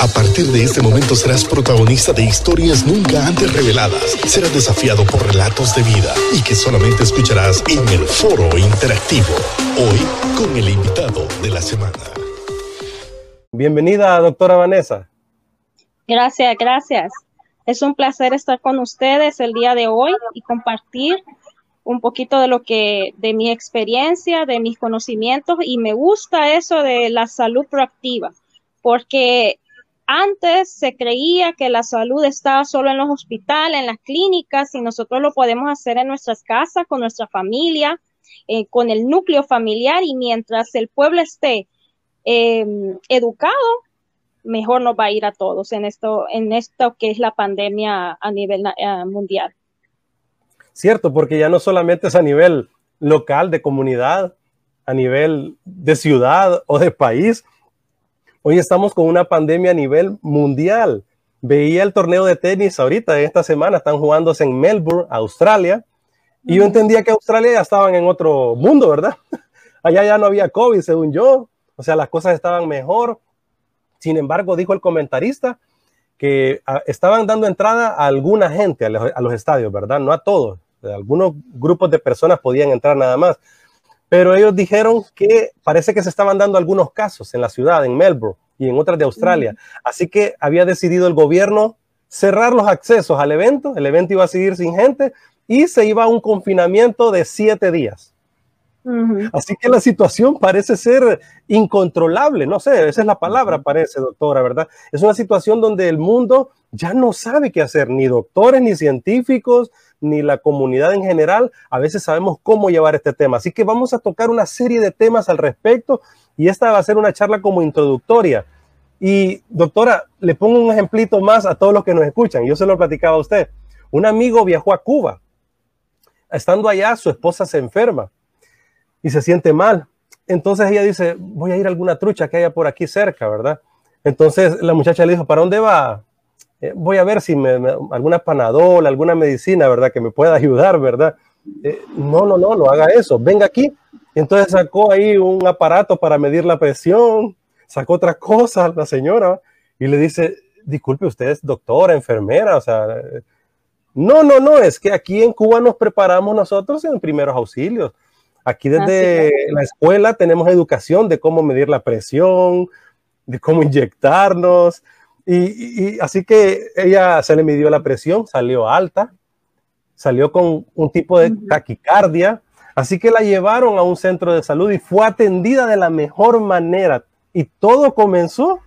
A partir de este momento serás protagonista de historias nunca antes reveladas. Serás desafiado por relatos de vida y que solamente escucharás en el foro interactivo. Hoy con el invitado de la semana. Bienvenida, doctora Vanessa. Gracias, gracias. Es un placer estar con ustedes el día de hoy y compartir un poquito de lo que, de mi experiencia, de mis conocimientos y me gusta eso de la salud proactiva, porque antes se creía que la salud estaba solo en los hospitales, en las clínicas, y nosotros lo podemos hacer en nuestras casas, con nuestra familia, eh, con el núcleo familiar, y mientras el pueblo esté em, educado, mejor nos va a ir a todos en esto, en esto que es la pandemia a nivel eh, mundial. Cierto, porque ya no solamente es a nivel local, de comunidad, a nivel de ciudad o de país, Hoy estamos con una pandemia a nivel mundial. Veía el torneo de tenis ahorita, esta semana, están jugándose en Melbourne, Australia, y yo entendía que Australia ya estaban en otro mundo, ¿verdad? Allá ya no había COVID, según yo, o sea, las cosas estaban mejor. Sin embargo, dijo el comentarista que ah, estaban dando entrada a alguna gente a los, estadios, ¿verdad? No a todos. Algunos grupos de personas podían entrar nada más pero ellos dijeron que parece que se estaban dando algunos casos en la ciudad, en Melbourne y en otras de Australia. Así que había decidido el gobierno cerrar los accesos al evento, el evento iba a seguir sin gente y se iba a un confinamiento de siete días. Así que la situación parece ser incontrolable, no sé, esa es la palabra, parece, doctora, ¿verdad? Es una situación donde el mundo ya no sabe qué hacer, ni doctores, ni científicos, ni la comunidad en general, a veces sabemos cómo llevar este tema. Así que vamos a tocar una serie de temas al respecto y esta va a ser una charla como introductoria. Y doctora, le pongo un ejemplito más a todos los que nos escuchan. Yo se lo platicaba a usted. Un amigo viajó a Cuba. Estando allá, su esposa se enferma y se siente mal. Entonces ella dice, voy a ir a alguna trucha que haya por aquí cerca, ¿verdad? Entonces la muchacha le dijo, ¿para dónde va? Eh, voy a ver si me, alguna panadol, alguna medicina, ¿verdad? Que me pueda ayudar, ¿verdad? Eh, no, no, no, no haga eso, venga aquí. entonces sacó ahí un aparato para medir la presión, sacó otra cosa la señora y le dice, disculpe, usted es doctora, enfermera, o sea, no, no, no, es que aquí en Cuba nos preparamos nosotros en primeros auxilios. Aquí desde la escuela tenemos educación de cómo medir la presión, de cómo inyectarnos, y, así que ella se le midió la presión, salió alta, salió con un tipo de taquicardia, así que la llevaron a un centro de salud y fue atendida de la mejor manera. Y todo comenzó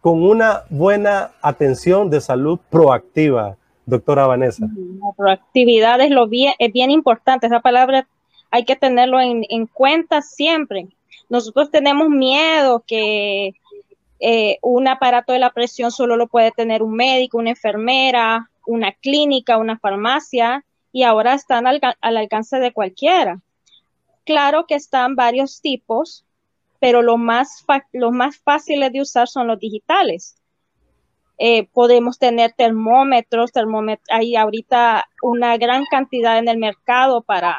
con una buena atención de salud proactiva, doctora Vanessa. La proactividad es, lo bien, es bien importante, esa palabra hay que tenerlo en, en cuenta siempre. Nosotros tenemos miedo que eh, un aparato de la presión solo lo puede tener un médico, una enfermera, una clínica, una farmacia, y ahora están al, alcance de cualquiera. Claro que están varios tipos, pero los más, más fáciles de usar son los digitales. Eh, podemos tener termómetros, termómetros, hay ahorita una gran cantidad en el mercado para,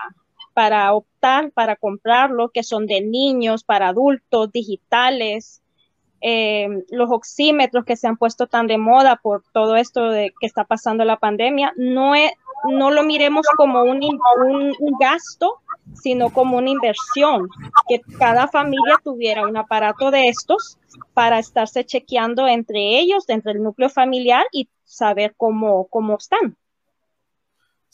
para optar, para comprarlo, que son de niños, para adultos, digitales, eh, los oxímetros que se han puesto tan de moda por todo esto de que está pasando la pandemia, no, no lo miremos como un, un, gasto, sino como una inversión, que cada familia tuviera un aparato de estos para estarse chequeando entre ellos, entre el núcleo familiar y saber cómo, cómo están.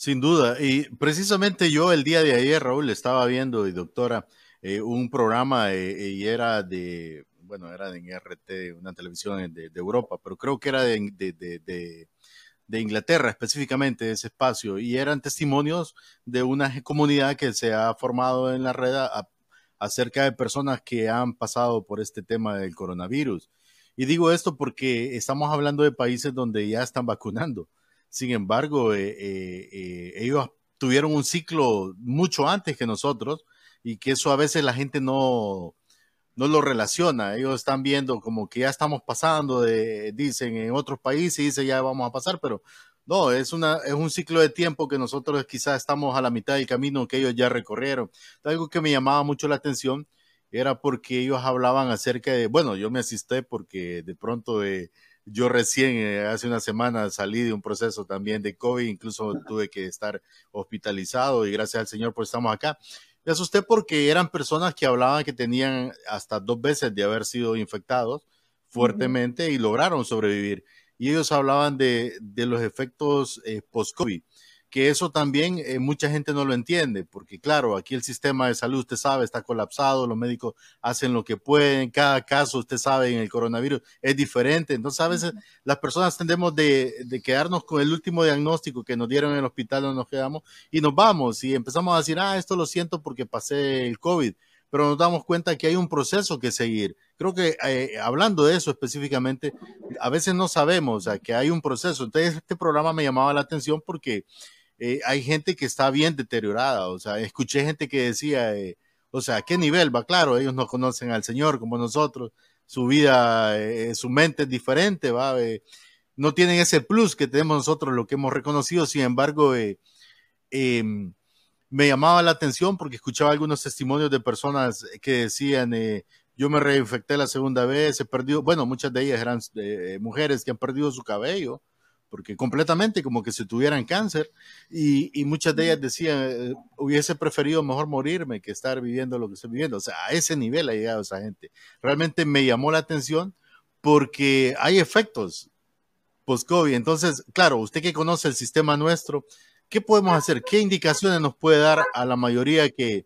Sin duda, y precisamente yo el día de ayer, Raúl, estaba viendo, y doctora, eh, un programa eh, y era de bueno, era en RT, una televisión de, Europa, pero creo que era de, Inglaterra específicamente, ese espacio, y eran testimonios de una comunidad que se ha formado en la red acerca de personas que han pasado por este tema del coronavirus. Y digo esto porque estamos hablando de países donde ya están vacunando. Sin embargo, eh, eh, eh, ellos tuvieron un ciclo mucho antes que nosotros y que eso a veces la gente no, no lo relaciona. Ellos están viendo como que ya estamos pasando, de, dicen en otros países, dice ya vamos a pasar, pero no, es, una, es un ciclo de tiempo que nosotros quizás estamos a la mitad del camino que ellos ya recorrieron. Algo que me llamaba mucho la atención era porque ellos hablaban acerca de, bueno, yo me asisté porque de pronto eh, yo recién eh, hace una semana salí de un proceso también de COVID, incluso tuve que estar hospitalizado y gracias al Señor pues estamos acá. Me asusté porque eran personas que hablaban que tenían hasta dos veces de haber sido infectados fuertemente y lograron sobrevivir. Y ellos hablaban de, de los efectos eh, post-COVID que eso también eh, mucha gente no lo entiende, porque claro, aquí el sistema de salud, usted sabe, está colapsado, los médicos hacen lo que pueden, cada caso, usted sabe, en el coronavirus es diferente, entonces a veces las personas tendemos de, de, quedarnos con el último diagnóstico que nos dieron en el hospital, donde nos quedamos, y nos vamos y empezamos a decir, ah, esto lo siento porque pasé el COVID, pero nos damos cuenta que hay un proceso que seguir. Creo que eh, hablando de eso específicamente, a veces no sabemos o sea, que hay un proceso. Entonces, este programa me llamaba la atención porque eh, hay gente que está bien deteriorada, o sea, escuché gente que decía, eh, o sea, ¿a qué nivel va? Claro, ellos no conocen al Señor como nosotros, su vida, eh, su mente es diferente, va, no tienen ese plus que tenemos nosotros, lo que hemos reconocido, sin embargo, em, me llamaba la atención porque escuchaba algunos testimonios de personas que decían, yo me reinfecté la segunda vez, he perdido, bueno, muchas de ellas eran mujeres que han perdido su cabello, porque completamente como que si tuvieran cáncer y, y muchas de ellas decían, eh, hubiese preferido mejor morirme que estar viviendo lo que estoy viviendo. O sea, a ese nivel ha llegado esa gente. Realmente me llamó la atención porque hay efectos post-COVID. Entonces, claro, usted que conoce el sistema nuestro, ¿qué podemos hacer? ¿Qué indicaciones nos puede dar a la mayoría que,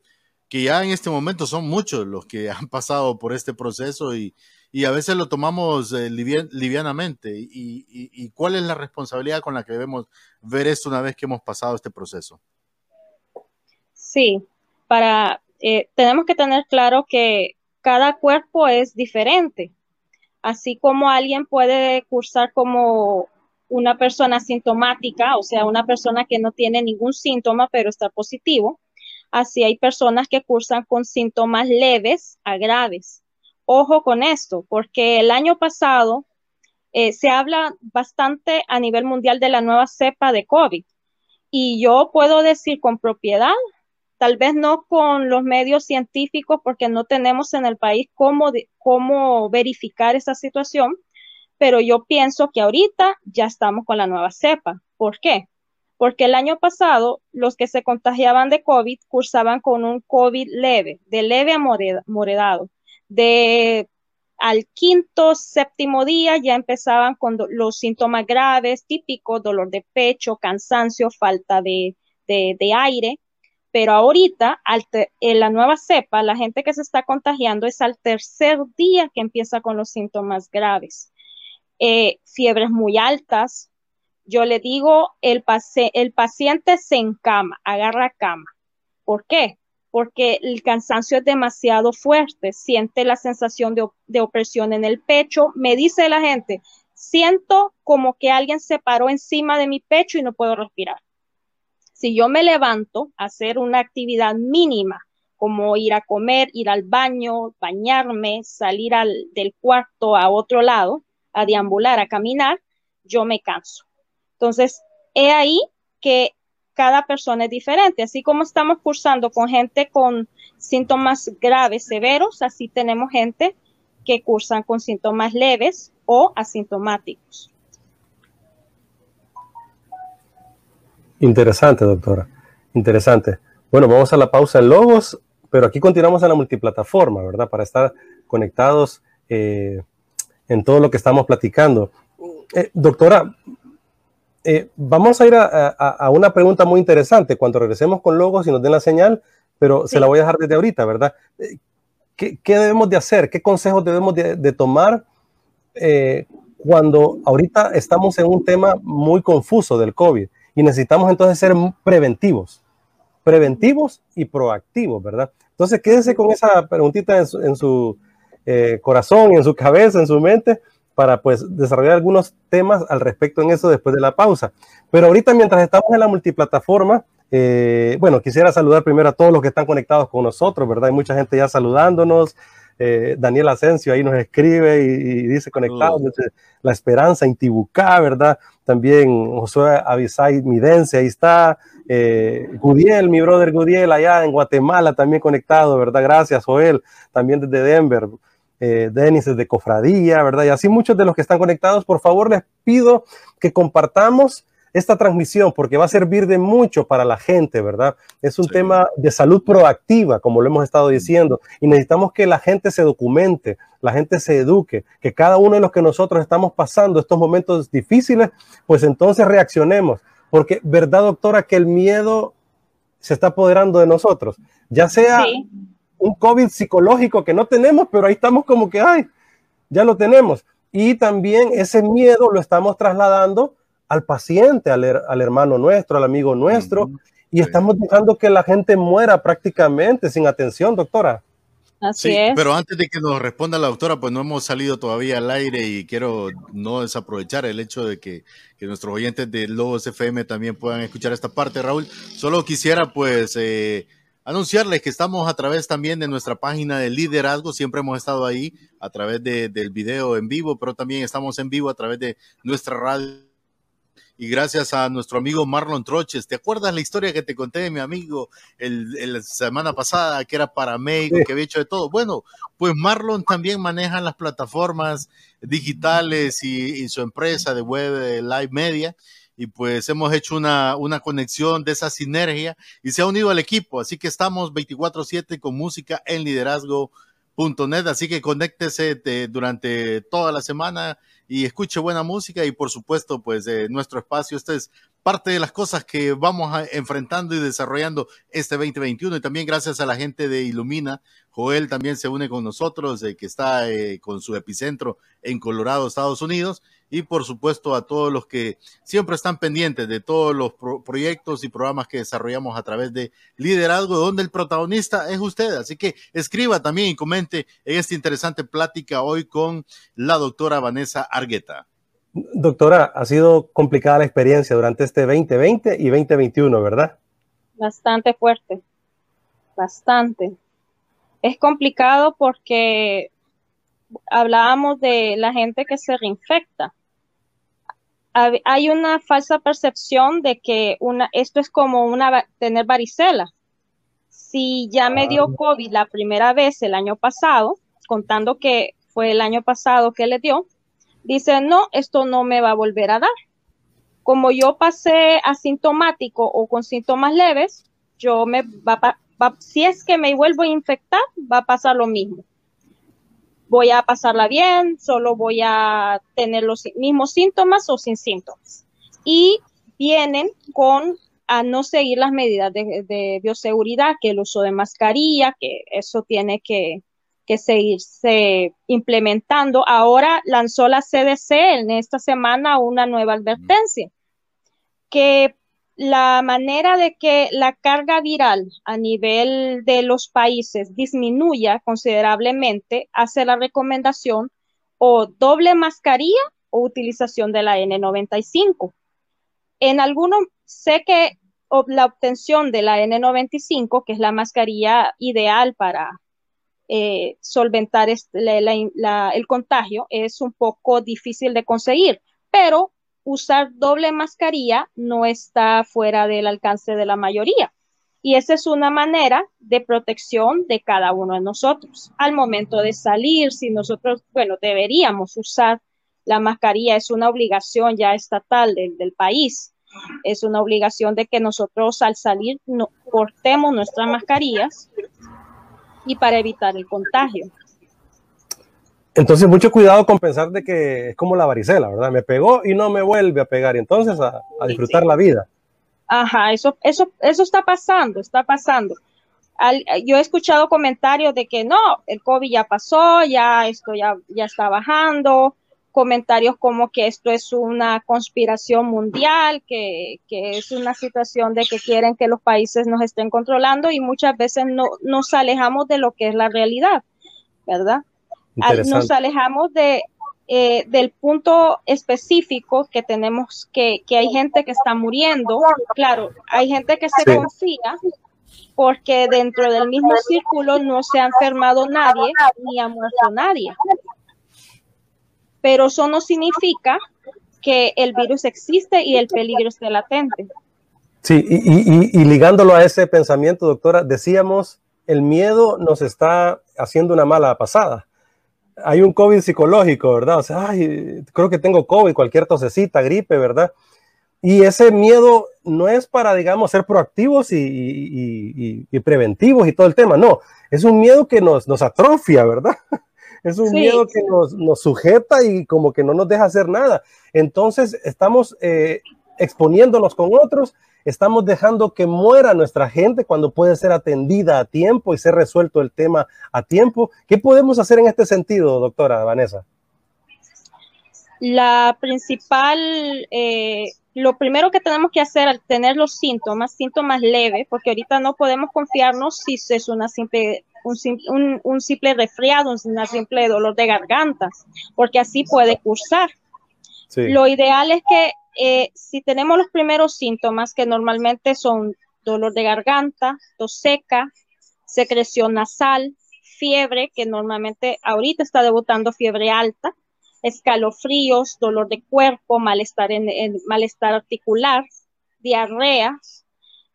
que ya en este momento son muchos los que han pasado por este proceso y, y a veces lo tomamos eh, livianamente. Y, cuál es la responsabilidad con la que debemos ver esto una vez que hemos pasado este proceso? Sí, para, eh, tenemos que tener claro que cada cuerpo es diferente. Así como alguien puede cursar como una persona sintomática, o sea, una persona que no tiene ningún síntoma pero está positivo, así hay personas que cursan con síntomas leves a graves ojo con esto, porque el año pasado eh, se habla bastante a nivel mundial de la nueva cepa de COVID. Y yo puedo decir con propiedad, tal vez no con los medios científicos, porque no tenemos en el país cómo, cómo verificar esa situación, pero yo pienso que ahorita ya estamos con la nueva cepa. ¿Por qué? Porque el año pasado los que se contagiaban de COVID cursaban con un COVID leve, de leve a moderado de al quinto, séptimo día ya empezaban con los síntomas graves, típicos, dolor de pecho, cansancio, falta de, aire. Pero ahorita, en la nueva cepa, la gente que se está contagiando es al tercer día que empieza con los síntomas graves. Eh, fiebres muy altas. Yo le digo, el, el paciente se encama, agarra cama. ¿Por qué? Porque el cansancio es demasiado fuerte, siente la sensación de, opresión en el pecho, me dice la gente, siento como que alguien se paró encima de mi pecho y no puedo respirar. Si yo me levanto a hacer una actividad mínima, como ir a comer, ir al baño, bañarme, salir del cuarto a otro lado, a deambular, a caminar, yo me canso. Entonces, he ahí que cada persona es diferente. Así como estamos cursando con gente con síntomas graves, severos, así tenemos gente que cursan con síntomas leves o asintomáticos. Interesante, doctora. Interesante. Bueno, vamos a la pausa en Logos, pero aquí continuamos en la multiplataforma, ¿verdad? Para estar conectados eh, en todo lo que estamos platicando. Eh, doctora, eh, vamos a ir a, una pregunta muy interesante cuando regresemos con logos y nos den la señal, pero se la voy a dejar desde ahorita, ¿verdad? Eh, ¿Qué, debemos de hacer? ¿Qué consejos debemos de, tomar eh, cuando ahorita estamos en un tema muy confuso del COVID y necesitamos entonces ser preventivos? Preventivos y proactivos, ¿verdad? Entonces quédese con esa preguntita en su, en su corazón, en su cabeza, en su mente para pues desarrollar algunos temas al respecto en eso después de la pausa. Pero ahorita mientras estamos en la multiplataforma, eh, bueno, quisiera saludar primero a todos los que están conectados con nosotros, ¿verdad? Hay mucha gente ya saludándonos. eh, Daniel Asensio ahí nos escribe y, dice conectado La Esperanza, Intibucá, ¿verdad? También Josué Avisay Midense, ahí está. Eh, Gudiel, mi brother Gudiel, allá en Guatemala, también conectado, ¿verdad? Gracias, Joel, también desde Denver. Eh, Denis desde Cofradía, ¿verdad? Y así muchos de los que están conectados, por favor les pido que compartamos esta transmisión porque va a servir de mucho para la gente, ¿verdad? Es un tema de salud proactiva, como lo hemos estado diciendo, y necesitamos que la gente se documente, la gente se eduque, que cada uno de los que nosotros estamos pasando estos momentos difíciles, pues entonces reaccionemos, porque verdad, doctora, que el miedo se está apoderando de nosotros, ya sea un COVID psicológico que no tenemos, pero ahí estamos como que, ay, ya lo tenemos. Y también ese miedo lo estamos trasladando al paciente, al, al hermano nuestro, al amigo nuestro, y estamos dejando que la gente muera prácticamente sin atención, doctora. Así sí, es. Pero antes de que nos responda la doctora, pues no hemos salido todavía al aire y quiero no desaprovechar el hecho de que, que nuestros oyentes de Lobos FM también puedan escuchar esta parte, Raúl. Solo quisiera pues eh, anunciarles que estamos a través también de nuestra página de liderazgo, siempre hemos estado ahí a través de, del video en vivo, pero también estamos en vivo a través de nuestra radio y gracias a nuestro amigo Marlon Troches. ¿Te acuerdas la historia que te conté de mi amigo el, la semana pasada, que era paramédico, que había hecho de todo? Bueno, pues Marlon también maneja las plataformas digitales y, su empresa de web de live media. Y pues hemos hecho una, una conexión de esa sinergia y se ha unido al equipo. Así que estamos 24-7 con música en liderazgo.net. Así que conéctese durante toda la semana y escuche buena música y por supuesto pues de nuestro espacio. Esta es parte de las cosas que vamos enfrentando y desarrollando este 2021 y también gracias a la gente de Ilumina. Joel también se une con nosotros, eh, que está eh, con su epicentro en Colorado, Estados Unidos y por supuesto a todos los que siempre están pendientes de todos los proyectos y programas que desarrollamos a través de Liderazgo, donde el protagonista es usted. Así que escriba también y comente en esta interesante plática hoy con la doctora Vanessa Argueta. Doctora, ha sido complicada la experiencia durante este 2020 y 2021, ¿verdad? Bastante fuerte, bastante. Es complicado porque hablábamos de la gente que se reinfecta. Hay una falsa percepción de que una, esto es como una, tener varicela. Si ya me dio ah. COVID la primera vez el año pasado, contando que fue el año pasado que le dio, dice, no, esto no me va a volver a dar. Como yo pasé asintomático o con síntomas leves, yo me va, si es que me vuelvo a infectar, va a pasar lo mismo voy a pasarla bien, solo voy a tener los mismos síntomas o sin síntomas. Y vienen con a no seguir las medidas de, bioseguridad, que el uso de mascarilla, que eso tiene que, que seguirse implementando. Ahora lanzó la CDC en esta semana una nueva advertencia, que la manera de que la carga viral a nivel de los países disminuya considerablemente hace la recomendación o doble mascarilla o utilización de la N95. En algunos, sé que la obtención de la N95, que es la mascarilla ideal para eh, solventar el contagio, es un poco difícil de conseguir, pero usar doble mascarilla no está fuera del alcance de la mayoría. Y esa es una manera de protección de cada uno de nosotros. Al momento de salir, si nosotros, bueno, deberíamos usar la mascarilla, es una obligación ya estatal del, país. Es una obligación de que nosotros al salir cortemos nuestras mascarillas y para evitar el contagio. Entonces, mucho cuidado con pensar de que es como la varicela, ¿verdad? Me pegó y no me vuelve a pegar. entonces, a, disfrutar la vida. Ajá, eso, eso, eso está pasando, está pasando. yo he escuchado comentarios de que no, el COVID ya pasó, ya esto ya, ya está bajando, comentarios como que esto es una conspiración mundial, que, que, es una situación de que quieren que los países nos estén controlando y muchas veces no nos alejamos de lo que es la realidad, ¿verdad? Nos alejamos de, eh, del punto específico que tenemos, que, que, hay gente que está muriendo. Claro, hay gente que se confía porque dentro del mismo círculo no se ha enfermado nadie ni ha muerto nadie. Pero eso no significa que el virus existe y el peligro esté latente. Sí, y, ligándolo a ese pensamiento, doctora, decíamos, el miedo nos está haciendo una mala pasada. Hay un COVID psicológico, ¿verdad? O sea, ay, creo que tengo COVID, cualquier tosecita, gripe, ¿verdad? Y ese miedo no es para, digamos, ser proactivos y, preventivos y todo el tema, no, es un miedo que nos, nos atrofia, ¿verdad? Es un miedo que nos, nos, sujeta y como que no nos deja hacer nada. Entonces estamos eh, exponiéndonos con otros, estamos dejando que muera nuestra gente cuando puede ser atendida a tiempo y ser resuelto el tema a tiempo. ¿Qué podemos hacer en este sentido, doctora Vanessa? La principal, eh, lo primero que tenemos que hacer al tener los síntomas, síntomas leves, porque ahorita no podemos confiarnos si es una simple un, simple resfriado, un simple dolor de garganta, porque así puede cursar. Lo ideal es que eh, si tenemos los primeros síntomas, que normalmente son dolor de garganta, tos seca, secreción nasal, fiebre, que normalmente ahorita está debutando fiebre alta, escalofríos, dolor de cuerpo, malestar, en, malestar articular, diarrea,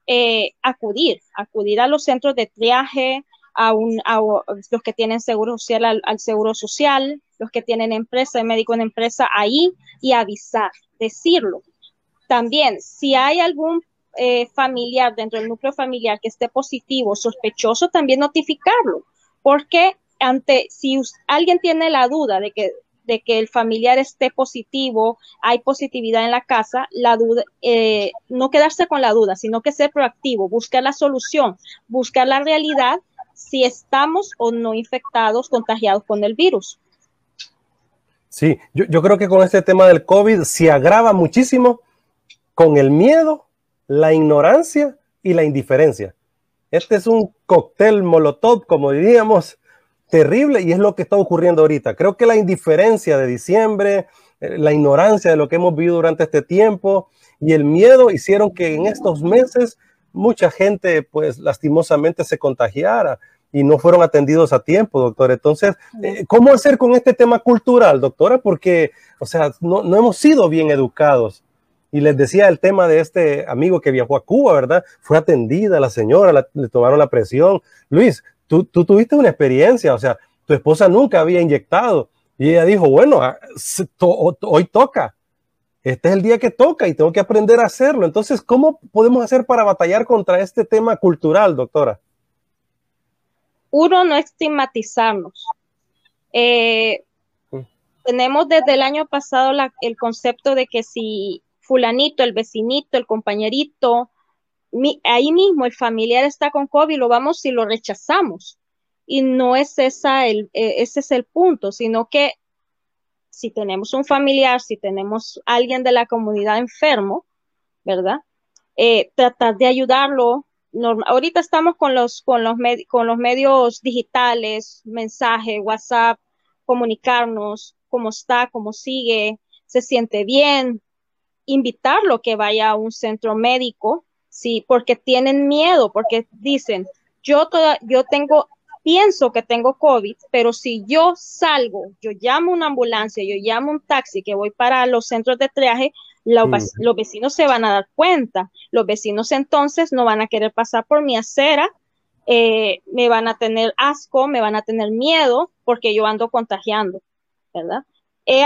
eh, acudir, acudir a los centros de triaje, a, un, a los que tienen seguro social al, seguro social, los que tienen empresa, el médico en empresa ahí y avisar, decirlo. También, si hay algún eh, familiar dentro del núcleo familiar que esté positivo, sospechoso, también notificarlo, porque ante si alguien tiene la duda de que de que el familiar esté positivo, hay positividad en la casa, la duda, eh, no quedarse con la duda, sino que ser proactivo, buscar la solución, buscar la realidad si estamos o no infectados, contagiados con el virus. Sí, yo, creo que con este tema del COVID se agrava muchísimo con el miedo, la ignorancia y la indiferencia. Este es un cóctel molotov, como diríamos, terrible y es lo que está ocurriendo ahorita. Creo que la indiferencia de diciembre, eh, la ignorancia de lo que hemos vivido durante este tiempo y el miedo hicieron que en estos meses mucha gente, pues lastimosamente se contagiara y no fueron atendidos a tiempo, doctor. Entonces, eh, ¿cómo hacer con este tema cultural, doctora? Porque, o sea, no, hemos sido bien educados. Y les decía el tema de este amigo que viajó a Cuba, ¿verdad? Fue atendida la señora, le tomaron la presión. Luis, tú, tú tuviste una experiencia, o sea, tu esposa nunca había inyectado. Y ella dijo, bueno, ah, hoy toca, este es el día que toca y tengo que aprender a hacerlo. Entonces, ¿cómo podemos hacer para batallar contra este tema cultural, doctora? Uno, no estigmatizarnos. Eh, mm. Tenemos desde el año pasado el concepto de que si fulanito, el vecinito, el compañerito, ahí mismo el familiar está con COVID, lo vamos y lo rechazamos. Y no es esa el, eh, ese es el punto, sino que si tenemos un familiar, si tenemos alguien de la comunidad enfermo, ¿verdad? Eh, tratar de ayudarlo. ahorita estamos con los, con, los con los medios digitales, mensaje, WhatsApp, comunicarnos, cómo está, cómo sigue, se siente bien, invitarlo que vaya a un centro médico, sí, porque tienen miedo, porque dicen, yo, toda, yo tengo pienso que tengo COVID, pero si yo salgo, yo llamo una ambulancia, yo llamo un taxi que voy para los centros de triaje, los, vecinos se van a dar cuenta. Los vecinos entonces no van a querer pasar por mi acera, eh, me van a tener asco, me van a tener miedo porque yo ando contagiando, ¿verdad? Eh,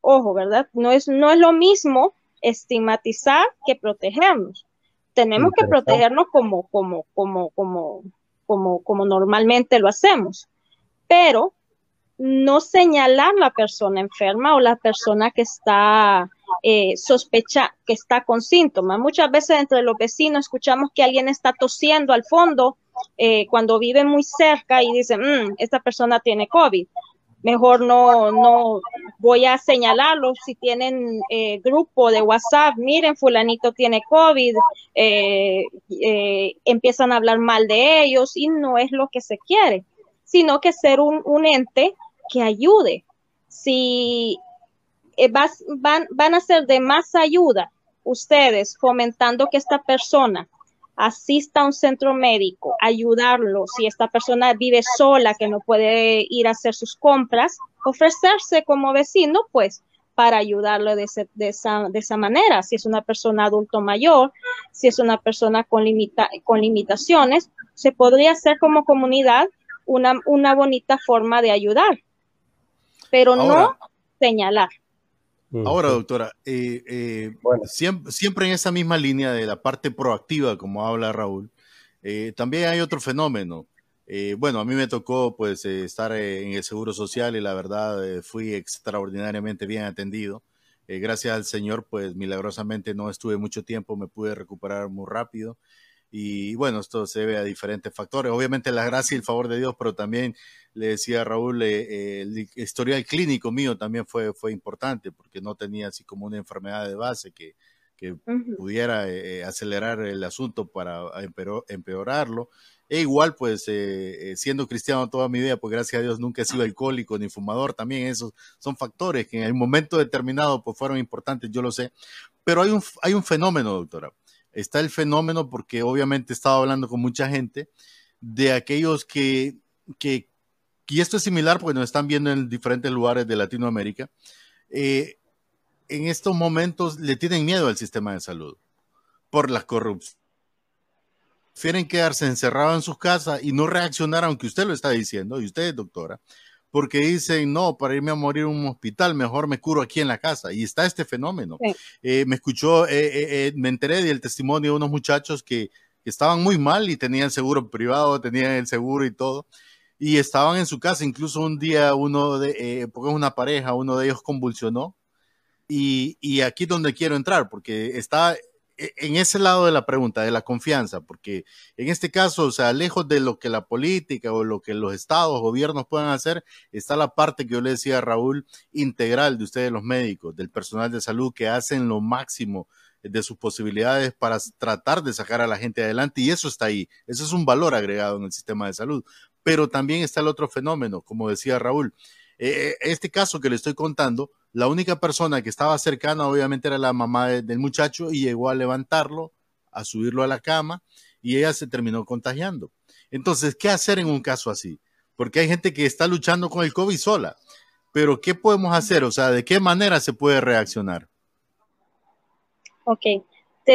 ojo, ¿verdad? No es, no es lo mismo estigmatizar que protegernos. Tenemos que protegernos como, como, como, como, como, como normalmente lo hacemos, pero no señalar la persona enferma o la persona que está eh, sospecha, que está con síntomas. Muchas veces entre los vecinos escuchamos que alguien está tosiendo al fondo eh, cuando vive muy cerca y dicen, mm, esta persona tiene COVID mejor no, no voy a señalarlo si tienen eh, grupo de WhatsApp, miren, fulanito tiene COVID, eh, eh, empiezan a hablar mal de ellos y no es lo que se quiere, sino que ser un, ente que ayude. Si van, van a ser de más ayuda ustedes fomentando que esta persona asista a un centro médico, ayudarlo, si esta persona vive sola, que no puede ir a hacer sus compras, ofrecerse como vecino, pues para ayudarlo de, esa, de esa, manera. Si es una persona adulto mayor, si es una persona con, limita, con limitaciones, se podría hacer como comunidad una, una bonita forma de ayudar, pero no señalar. Ahora, doctora, eh, eh, siempre, en esa misma línea de la parte proactiva, como habla Raúl, eh, también hay otro fenómeno. bueno, a mí me tocó pues estar en el Seguro Social y la verdad fui extraordinariamente bien atendido. gracias al Señor, pues milagrosamente no estuve mucho tiempo, me pude recuperar muy rápido. Y bueno, esto se debe a diferentes factores. Obviamente la gracia y el favor de Dios, pero también le decía Raúl, eh, el historial clínico mío también fue, fue importante porque no tenía así como una enfermedad de base que, que pudiera eh, acelerar el asunto para empeorarlo. E igual, pues, eh, siendo cristiano toda mi vida, pues gracias a Dios nunca he sido alcohólico ni fumador, también esos son factores que en el momento determinado pues fueron importantes, yo lo sé. Pero hay un, hay un fenómeno, doctora está el fenómeno, porque obviamente he estado hablando con mucha gente, de aquellos que, que y esto es similar porque nos están viendo en diferentes lugares de Latinoamérica, eh, en estos momentos le tienen miedo al sistema de salud por la corrupción. Prefieren quedarse encerrados en sus casas y no reaccionar, aunque usted lo está diciendo, y usted, doctora, porque dicen, no, para irme a morir en un hospital, mejor me curo aquí en la casa. Y está este fenómeno. Eh, me escuchó, eh, eh, me enteré del testimonio de unos muchachos que, estaban muy mal y tenían seguro privado, tenían el seguro y todo. Y estaban en su casa, incluso un día uno de, porque es una pareja, uno de ellos convulsionó. Y, y aquí donde quiero entrar, porque está en ese lado de la pregunta, de la confianza, porque en este caso, o sea, lejos de lo que la política o lo que los estados, gobiernos puedan hacer, está la parte que yo le decía a Raúl, integral de ustedes los médicos, del personal de salud, que hacen lo máximo de sus posibilidades para tratar de sacar a la gente adelante y eso está ahí, eso es un valor agregado en el sistema de salud. Pero también está el otro fenómeno, como decía Raúl, eh, este caso que le estoy contando, la única persona que estaba cercana obviamente era la mamá del muchacho y llegó a levantarlo, a subirlo a la cama y ella se terminó contagiando. Entonces, ¿qué hacer en un caso así? Porque hay gente que está luchando con el COVID sola, pero ¿qué podemos hacer? O sea, ¿de qué manera se puede reaccionar? Ok,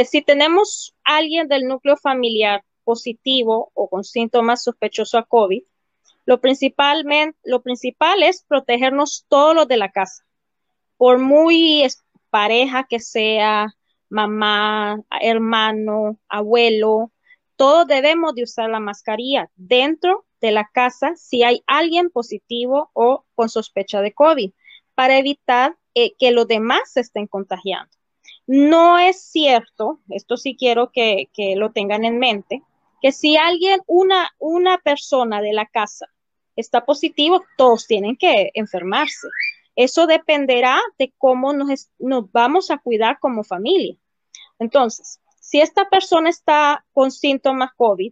si tenemos alguien del núcleo familiar positivo o con síntomas sospechosos a COVID, lo, lo principal es protegernos todos los de la casa. Por muy pareja que sea, mamá, hermano, abuelo, todos debemos de usar la mascarilla dentro de la casa si hay alguien positivo o con sospecha de COVID para evitar eh, que los demás se estén contagiando. No es cierto, esto sí quiero que, que, lo tengan en mente, que si alguien, una, una persona de la casa está positivo, todos tienen que enfermarse. Eso dependerá de cómo nos, vamos a cuidar como familia. Entonces, si esta persona está con síntomas COVID,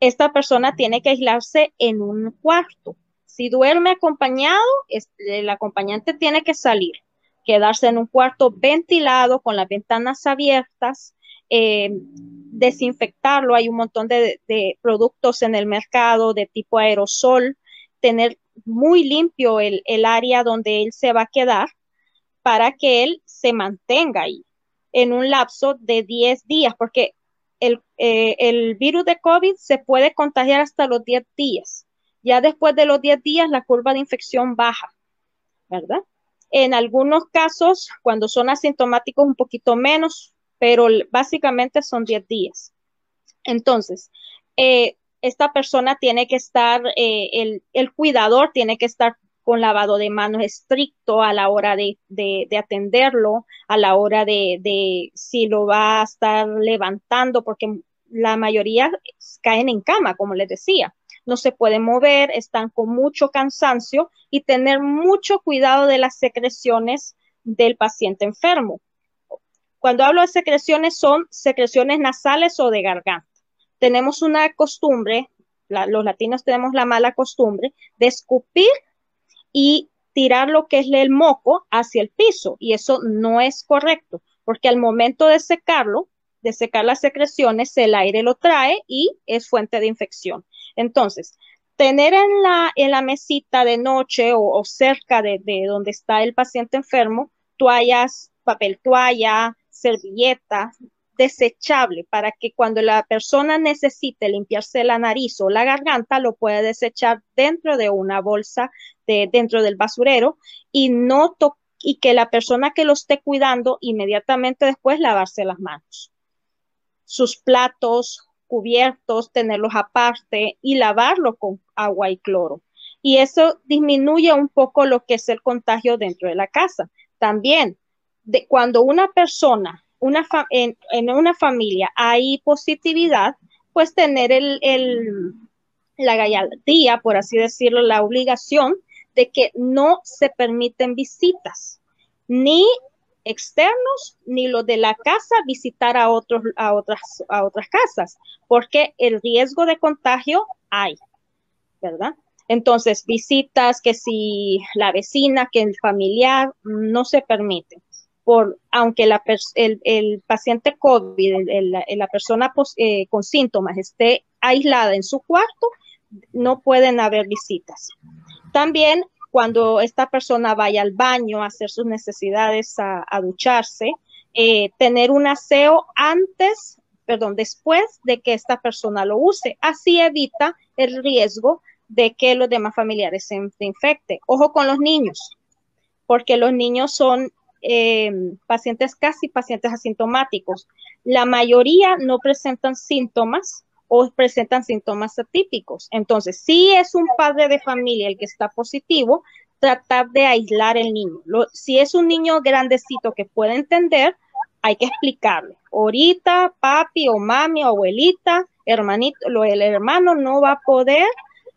esta persona tiene que aislarse en un cuarto. Si duerme acompañado, el acompañante tiene que salir, quedarse en un cuarto ventilado con las ventanas abiertas, eh, desinfectarlo. Hay un montón de, productos en el mercado de tipo aerosol tener muy limpio el, área donde él se va a quedar para que él se mantenga ahí en un lapso de 10 días, porque el, eh, el, virus de COVID se puede contagiar hasta los 10 días. Ya después de los 10 días la curva de infección baja, ¿verdad? En algunos casos, cuando son asintomáticos, un poquito menos, pero básicamente son 10 días. Entonces, eh, esta persona tiene que estar, eh, el, cuidador tiene que estar con lavado de manos estricto a la hora de, atenderlo, a la hora de, si lo va a estar levantando, porque la mayoría caen en cama, como les decía. No se pueden mover, están con mucho cansancio y tener mucho cuidado de las secreciones del paciente enfermo. Cuando hablo de secreciones son secreciones nasales o de garganta tenemos una costumbre, los latinos tenemos la mala costumbre de escupir y tirar lo que es el moco hacia el piso y eso no es correcto porque al momento de secarlo de secar las secreciones, el aire lo trae y es fuente de infección. Entonces, tener en la, en la mesita de noche o, cerca de, de, donde está el paciente enfermo toallas, papel toalla, servilleta, desechable para que cuando la persona necesite limpiarse la nariz o la garganta lo pueda desechar dentro de una bolsa de, dentro del basurero y no y que la persona que lo esté cuidando inmediatamente después lavarse las manos. Sus platos, cubiertos, tenerlos aparte y lavarlo con agua y cloro. Y eso disminuye un poco lo que es el contagio dentro de la casa. También, de, cuando una persona una en, una familia hay positividad, pues tener el, el, la gallardía, por así decirlo, la obligación de que no se permiten visitas, ni externos ni los de la casa visitar a otros a otras a otras casas, porque el riesgo de contagio hay, ¿verdad? Entonces, visitas que si la vecina, que el familiar no se permite por, aunque el, paciente COVID, la persona eh, con síntomas esté aislada en su cuarto, no pueden haber visitas. También cuando esta persona vaya al baño a hacer sus necesidades, a, ducharse, eh, tener un aseo antes, perdón, después de que esta persona lo use. Así evita el riesgo de que los demás familiares se infecten. Ojo con los niños, porque los niños son Em, pacientes casi pacientes asintomáticos. La mayoría no presentan síntomas o presentan síntomas atípicos. Entonces, si es un padre de familia el que está positivo, tratar de aislar el niño. si es un niño grandecito que puede entender, hay que explicarle. Ahorita, papi o mami o abuelita, hermanito, el hermano no va a poder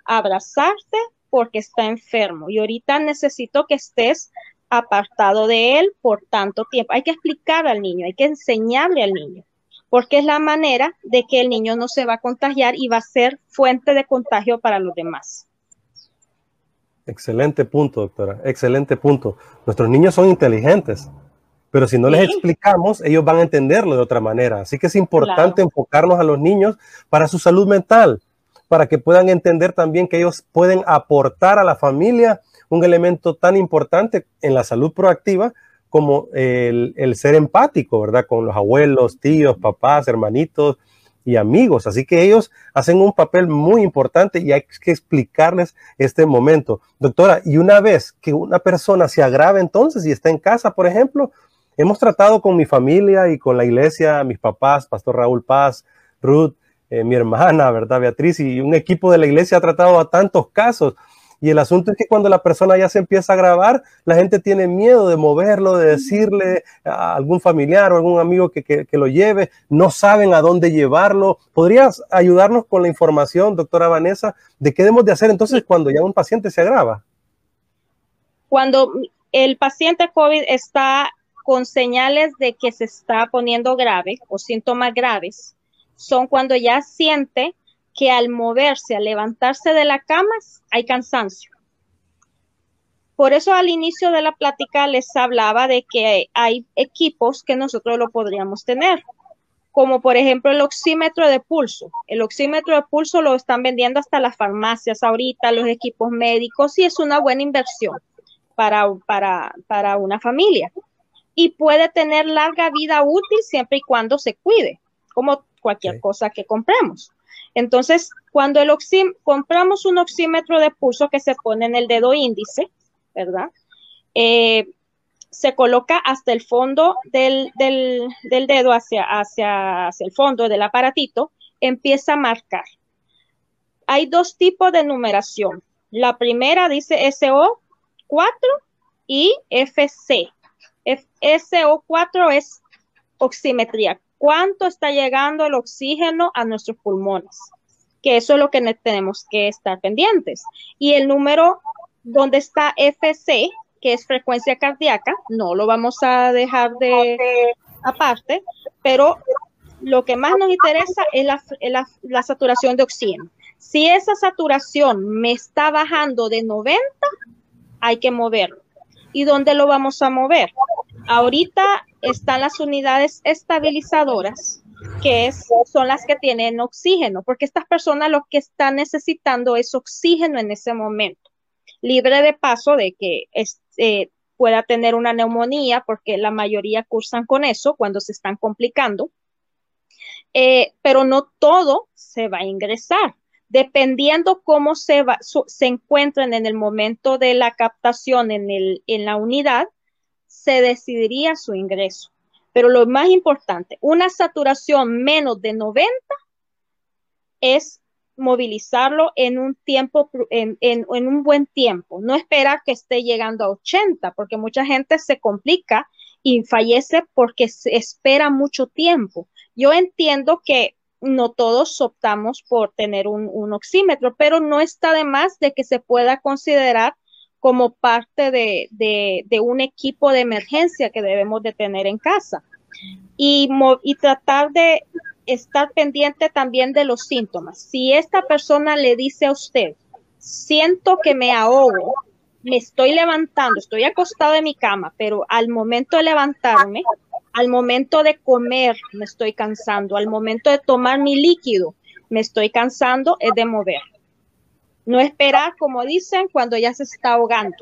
abrazarte porque está enfermo. Y ahorita necesito que estés apartado de él por tanto tiempo. Hay que explicar al niño, hay que enseñarle al niño, porque es la manera de que el niño no se va a contagiar y va a ser fuente de contagio para los demás. Excelente punto, doctora. Excelente punto. Nuestros niños son inteligentes, pero si no les explicamos, ellos van a entenderlo de otra manera. Así que es importante enfocarnos a los niños para su salud mental, para que puedan entender también que ellos pueden aportar a la familia un elemento tan importante en la salud proactiva como el, ser empático, ¿verdad? Con los abuelos, tíos, papás, hermanitos y amigos. Así que ellos hacen un papel muy importante y hay que explicarles este momento. Doctora, y una vez que una persona se agrava entonces y está en casa, por ejemplo, hemos tratado con mi familia y con la iglesia, mis papás, Pastor Raúl Paz, Ruth, eh, mi hermana, ¿verdad? Beatriz y un equipo de la iglesia ha tratado a tantos casos y el asunto es que cuando la persona ya se empieza a grabar, la gente tiene miedo de moverlo, de decirle a algún familiar o algún amigo que, lo lleve, no saben a dónde llevarlo. ¿Podrías ayudarnos con la información, doctora Vanessa, de qué debemos de hacer entonces cuando ya un paciente se agrava? Cuando el paciente COVID está con señales de que se está poniendo grave o síntomas graves, son cuando ya siente que al moverse, al levantarse de la cama, hay cansancio. Por eso al inicio de la plática les hablaba de que hay equipos que nosotros lo podríamos tener, como por ejemplo el oxímetro de pulso. El oxímetro de pulso lo están vendiendo hasta las farmacias ahorita, los equipos médicos, y es una buena inversión para, para, para una familia. Y puede tener larga vida útil siempre y cuando se cuide, como cualquier cosa que compremos. Entonces, cuando el compramos un oxímetro de pulso que se pone en el dedo índice, ¿verdad? Eh, se coloca hasta el fondo del, dedo hacia, hacia, hacia el fondo del aparatito, empieza a marcar. Hay dos tipos de numeración. La primera dice SO4 y FC. SO4 es oximetría, cuánto está llegando el oxígeno a nuestros pulmones, que eso es lo que tenemos que estar pendientes. Y el número donde está FC, que es frecuencia cardíaca, no lo vamos a dejar de aparte, pero lo que más nos interesa es la, la saturación de oxígeno. Si esa saturación me está bajando de 90, hay que moverlo. ¿Y dónde lo vamos a mover? Ahorita están las unidades estabilizadoras que son las que tienen oxígeno, porque estas personas lo que están necesitando es oxígeno en ese momento, libre de paso de que eh, pueda tener una neumonía, porque la mayoría cursan con eso cuando se están complicando, eh, pero no todo se va a ingresar. Dependiendo cómo se, va, se encuentren en el momento de la captación en la unidad, se decidiría su ingreso. Pero lo más importante, una saturación menos de 90 es movilizarlo en un tiempo, en, un buen tiempo. No esperar que esté llegando a 80, porque mucha gente se complica y fallece porque se espera mucho tiempo. Yo entiendo que no todos optamos por tener un, un oxímetro, pero no está de más de que se pueda considerar como parte de, de, un equipo de emergencia que debemos de tener en casa. Y, y tratar de estar pendiente también de los síntomas. Si esta persona le dice a usted, siento que me ahogo, me estoy levantando, estoy acostado en mi cama, pero al momento de levantarme, al momento de comer, me estoy cansando, al momento de tomar mi líquido, me estoy cansando, es de mover. No esperar, como dicen, cuando ya se está ahogando,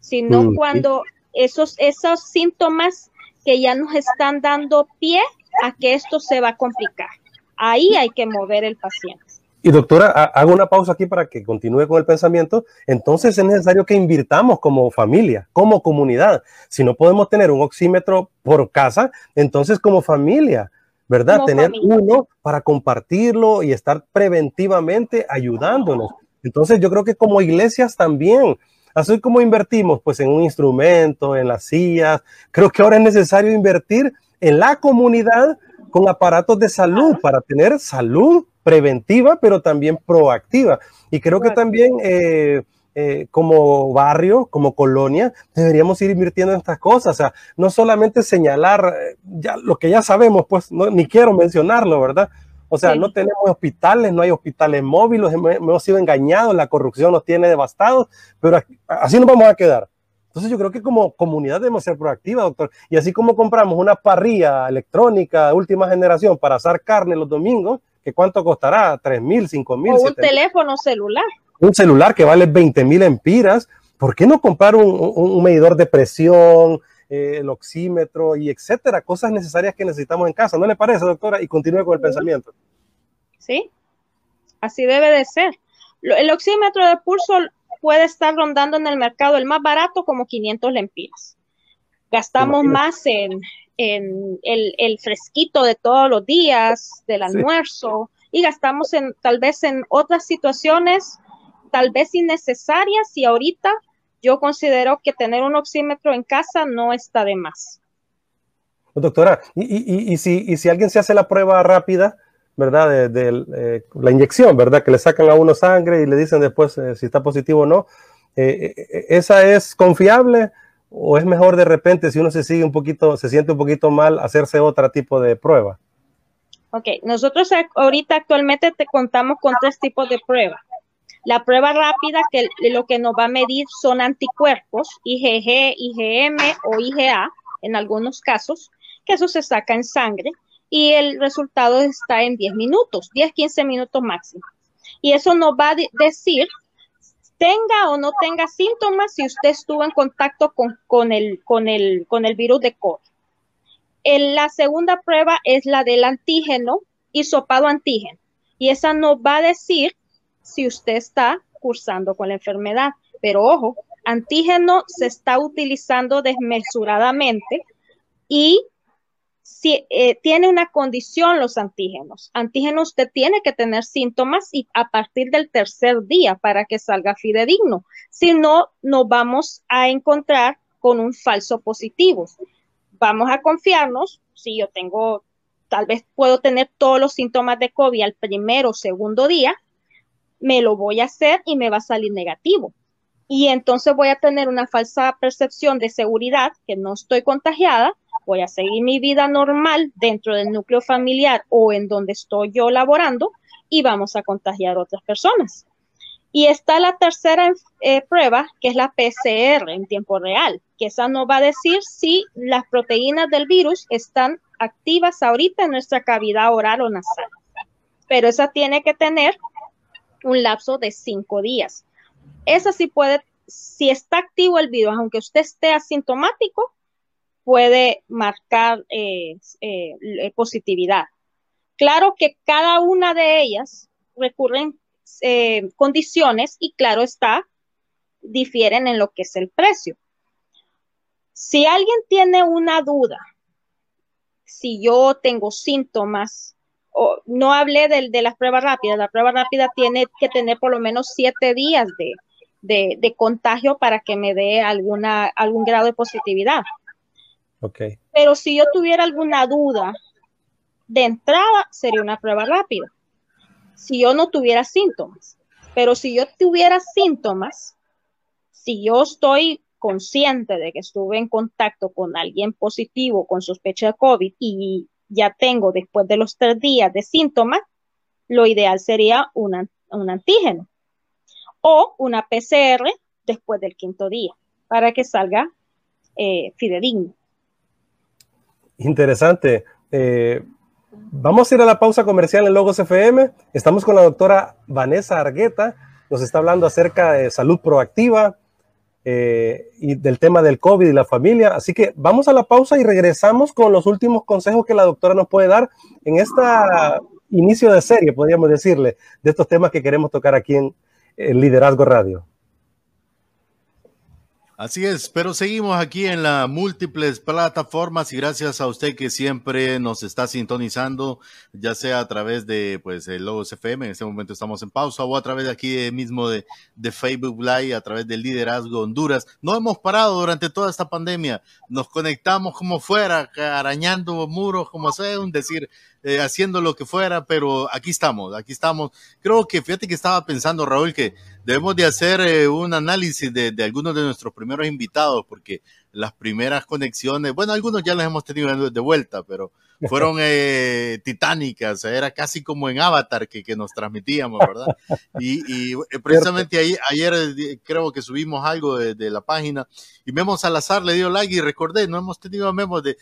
sino mm, cuando esos, esos síntomas que ya nos están dando pie a que esto se va a complicar. Ahí hay que mover el paciente. Y doctora, hago una pausa aquí para que continúe con el pensamiento. Entonces es necesario que invirtamos como familia, como comunidad. Si no podemos tener un oxímetro por casa, entonces como familia, ¿verdad? tener uno para compartirlo y estar preventivamente ayudándonos. Entonces yo creo que como iglesias también, así como invertimos pues en un instrumento, en las sillas, creo que ahora es necesario invertir en la comunidad con aparatos de salud para tener salud preventiva, pero también proactiva. Y creo que también eh, eh, como barrio, como colonia, deberíamos ir invirtiendo en estas cosas. O sea, no solamente señalar eh, ya lo que ya sabemos, pues no, ni quiero mencionarlo, ¿verdad? O sea, no tenemos hospitales, no hay hospitales móviles, hemos, sido engañados, la corrupción nos tiene devastados, pero así nos vamos a quedar. Entonces yo creo que como comunidad debemos ser proactiva, doctor. Y así como compramos una parrilla electrónica de última generación para asar carne los domingos, que cuánto costará, tres mil, cinco mil. O un teléfono celular. Un celular que vale 20 mil empiras. ¿Por qué no comprar un medidor de presión, eh, el oxímetro y etcétera, cosas necesarias que necesitamos en casa. ¿No le parece, doctora? Y continúe con el pensamiento. Sí, así debe de ser. El oxímetro de pulso puede estar rondando en el mercado el más barato como 500 lempiras. Gastamos más en, en el, el, fresquito de todos los días, del almuerzo, y gastamos en tal vez en otras situaciones, tal vez innecesarias, y ahorita yo considero que tener un oxímetro en casa no está de más. Doctora, y, si, si, alguien se hace la prueba rápida, ¿verdad? De, eh, la inyección, ¿verdad? Que le sacan a uno sangre y le dicen después eh, si está positivo o no. Eh, ¿Esa es confiable o es mejor de repente si uno se sigue un poquito, se siente un poquito mal, hacerse otro tipo de prueba? Ok, nosotros ahorita actualmente te contamos con tres tipos de pruebas. La prueba rápida, que lo que nos va a medir son anticuerpos, IgG, IgM o IgA, en algunos casos, que eso se saca en sangre y el resultado está en 10 minutos, 10, 15 minutos máximo. Y eso nos va a decir, tenga o no tenga síntomas, si usted estuvo en contacto con, el, con, el, con el virus de COVID. la segunda prueba es la del antígeno, hisopado antígeno. Y esa nos va a decir si usted está cursando con la enfermedad. Pero ojo, antígeno se está utilizando desmesuradamente y si eh, tiene una condición los antígenos. Antígenos usted tiene que tener síntomas y a partir del tercer día para que salga fidedigno. Si no, nos vamos a encontrar con un falso positivo. Vamos a confiarnos, si yo tengo, tal vez puedo tener todos los síntomas de COVID al primero o segundo día, me lo voy a hacer y me va a salir negativo. Y entonces voy a tener una falsa percepción de seguridad, que no estoy contagiada, voy a seguir mi vida normal dentro del núcleo familiar o en donde estoy yo laborando y vamos a contagiar otras personas. Y está la tercera eh, prueba, que es la PCR en tiempo real, que esa nos va a decir si las proteínas del virus están activas ahorita en nuestra cavidad oral o nasal. Pero esa tiene que tener un lapso de cinco días. Esa sí puede, si está activo el virus, aunque usted esté asintomático, puede marcar eh, eh, positividad. Claro que cada una de ellas recurren eh, condiciones y claro está, difieren en lo que es el precio. Si alguien tiene una duda, si yo tengo síntomas, o, no hablé de, de las pruebas rápidas, la prueba rápida tiene que tener por lo menos siete días de, de, contagio para que me dé alguna, algún grado de positividad. Okay. Pero si yo tuviera alguna duda, de entrada sería una prueba rápida. Si yo no tuviera síntomas, pero si yo tuviera síntomas, si yo estoy consciente de que estuve en contacto con alguien positivo con sospecha de COVID y ya tengo después de los tres días de síntomas, lo ideal sería un antígeno o una PCR después del quinto día para que salga eh, fidedigno. Interesante. Eh, vamos a ir a la pausa comercial en Logos FM. Estamos con la doctora Vanessa Argueta. Nos está hablando acerca de salud proactiva, eh, y del tema del COVID y la familia. Así que vamos a la pausa y regresamos con los últimos consejos que la doctora nos puede dar en este inicio de serie, podríamos decirle, de estos temas que queremos tocar aquí en Liderazgo Radio. Así es, pero seguimos aquí en las múltiples plataformas y gracias a usted que siempre nos está sintonizando, ya sea a través de pues el Logos FM, en este momento estamos en pausa, o a través de aquí mismo de, de Facebook Live, a través del Liderazgo Honduras. No hemos parado durante toda esta pandemia, nos conectamos como fuera, arañando muros, como sea, un decir, eh, haciendo lo que fuera, pero aquí estamos, aquí estamos. Creo que fíjate que estaba pensando, Raúl, que debemos de hacer eh, un análisis de, de, algunos de nuestros primeros invitados, porque las primeras conexiones, bueno, algunos ya los hemos tenido de vuelta, pero fueron eh, titánicas, era casi como en Avatar que, que nos transmitíamos, ¿verdad? Y, y precisamente ahí, ayer creo que subimos algo de, de, la página y Memo Salazar le dio like y recordé, no hemos tenido a Memo de, eh,